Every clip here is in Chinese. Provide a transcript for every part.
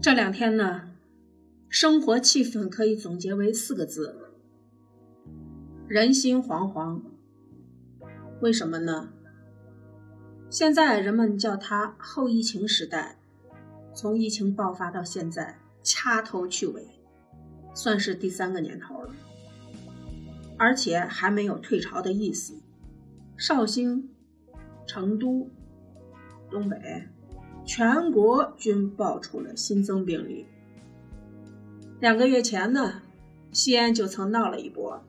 这两天呢，生活气氛可以总结为四个字：人心惶惶。为什么呢？现在人们叫它后疫情时代，从疫情爆发到现在，掐头去尾，算是第三个年头了，而且还没有退潮的意思。绍兴、成都、东北。全国均爆出了新增病例。两个月前呢，西安就曾闹了一波，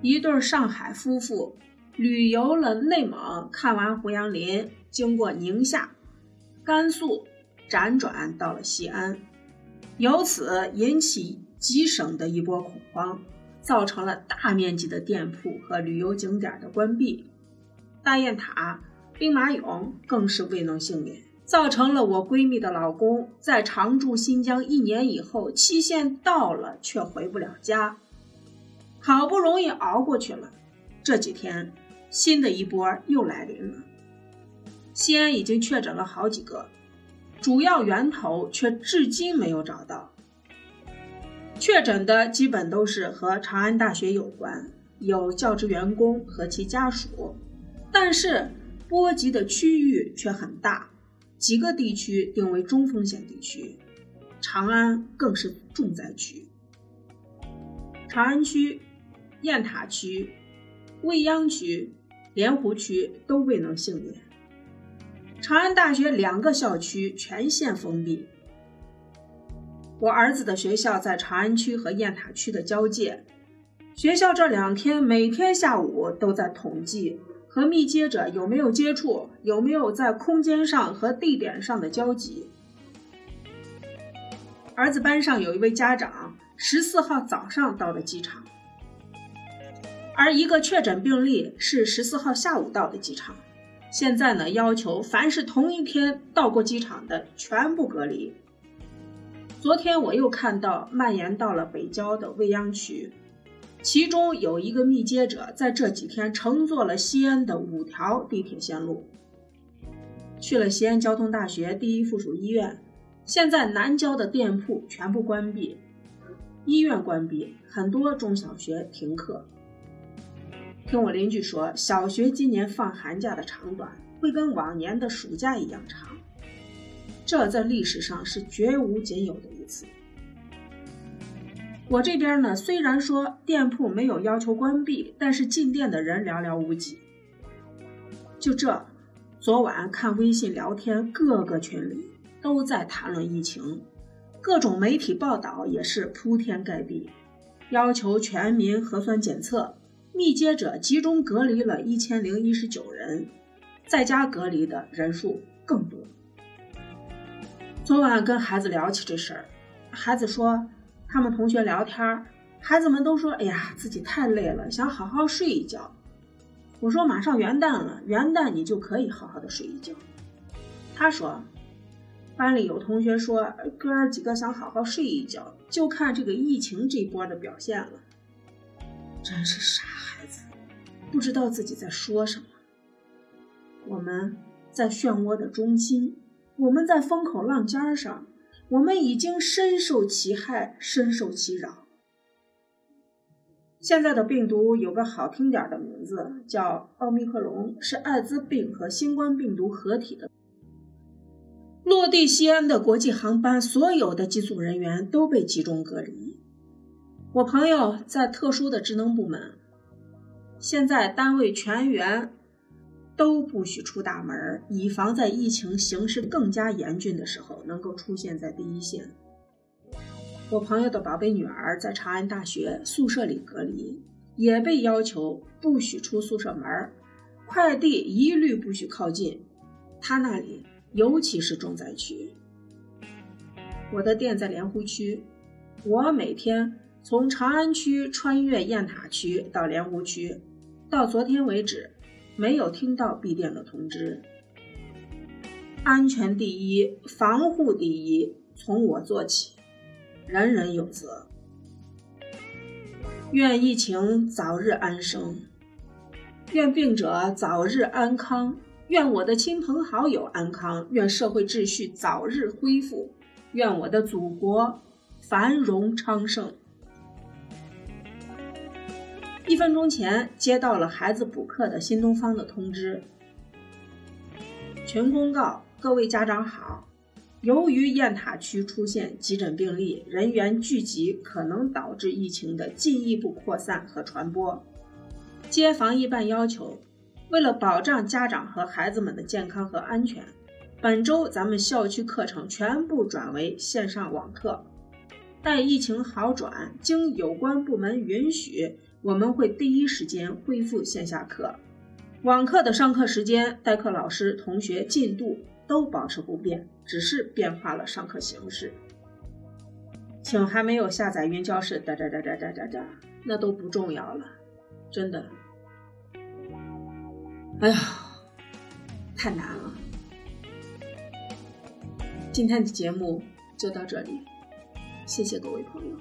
一对上海夫妇旅游了内蒙，看完胡杨林，经过宁夏、甘肃，辗转到了西安，由此引起几省的一波恐慌，造成了大面积的店铺和旅游景点的关闭。大雁塔、兵马俑更是未能幸免。造成了我闺蜜的老公在常驻新疆一年以后，期限到了却回不了家，好不容易熬过去了，这几天新的一波又来临了。西安已经确诊了好几个，主要源头却至今没有找到。确诊的基本都是和长安大学有关，有教职员工和其家属，但是波及的区域却很大。几个地区定为中风险地区，长安更是重灾区。长安区、雁塔区、未央区、莲湖区都未能幸免。长安大学两个校区全线封闭。我儿子的学校在长安区和雁塔区的交界，学校这两天每天下午都在统计。和密接者有没有接触？有没有在空间上和地点上的交集？儿子班上有一位家长，十四号早上到了机场，而一个确诊病例是十四号下午到的机场。现在呢，要求凡是同一天到过机场的全部隔离。昨天我又看到蔓延到了北郊的未央区。其中有一个密接者，在这几天乘坐了西安的五条地铁线路，去了西安交通大学第一附属医院。现在南郊的店铺全部关闭，医院关闭，很多中小学停课。听我邻居说，小学今年放寒假的长短会跟往年的暑假一样长，这在历史上是绝无仅有的一次。我这边呢，虽然说店铺没有要求关闭，但是进店的人寥寥无几。就这，昨晚看微信聊天，各个群里都在谈论疫情，各种媒体报道也是铺天盖地，要求全民核酸检测，密接者集中隔离了一千零一十九人，在家隔离的人数更多。昨晚跟孩子聊起这事儿，孩子说。他们同学聊天，孩子们都说：“哎呀，自己太累了，想好好睡一觉。”我说：“马上元旦了，元旦你就可以好好的睡一觉。”他说：“班里有同学说，哥儿几个想好好睡一觉，就看这个疫情这波的表现了。”真是傻孩子，不知道自己在说什么。我们在漩涡的中心，我们在风口浪尖上。我们已经深受其害，深受其扰。现在的病毒有个好听点的名字，叫奥密克戎，是艾滋病和新冠病毒合体的。落地西安的国际航班，所有的机组人员都被集中隔离。我朋友在特殊的职能部门，现在单位全员。都不许出大门，以防在疫情形势更加严峻的时候能够出现在第一线。我朋友的宝贝女儿在长安大学宿舍里隔离，也被要求不许出宿舍门，快递一律不许靠近。他那里尤其是重灾区。我的店在莲湖区，我每天从长安区穿越雁塔区到莲湖区，到昨天为止。没有听到闭店的通知。安全第一，防护第一，从我做起，人人有责。愿疫情早日安生，愿病者早日安康，愿我的亲朋好友安康，愿社会秩序早日恢复，愿我的祖国繁荣昌盛。一分钟前接到了孩子补课的新东方的通知，群公告：各位家长好，由于雁塔区出现急诊病例，人员聚集可能导致疫情的进一步扩散和传播。接防疫办要求，为了保障家长和孩子们的健康和安全，本周咱们校区课程全部转为线上网课。待疫情好转，经有关部门允许。我们会第一时间恢复线下课，网课的上课时间、代课老师、同学进度都保持不变，只是变化了上课形式。请还没有下载云教室哒哒哒哒哒哒哒，那都不重要了，真的。哎呀，太难了。今天的节目就到这里，谢谢各位朋友。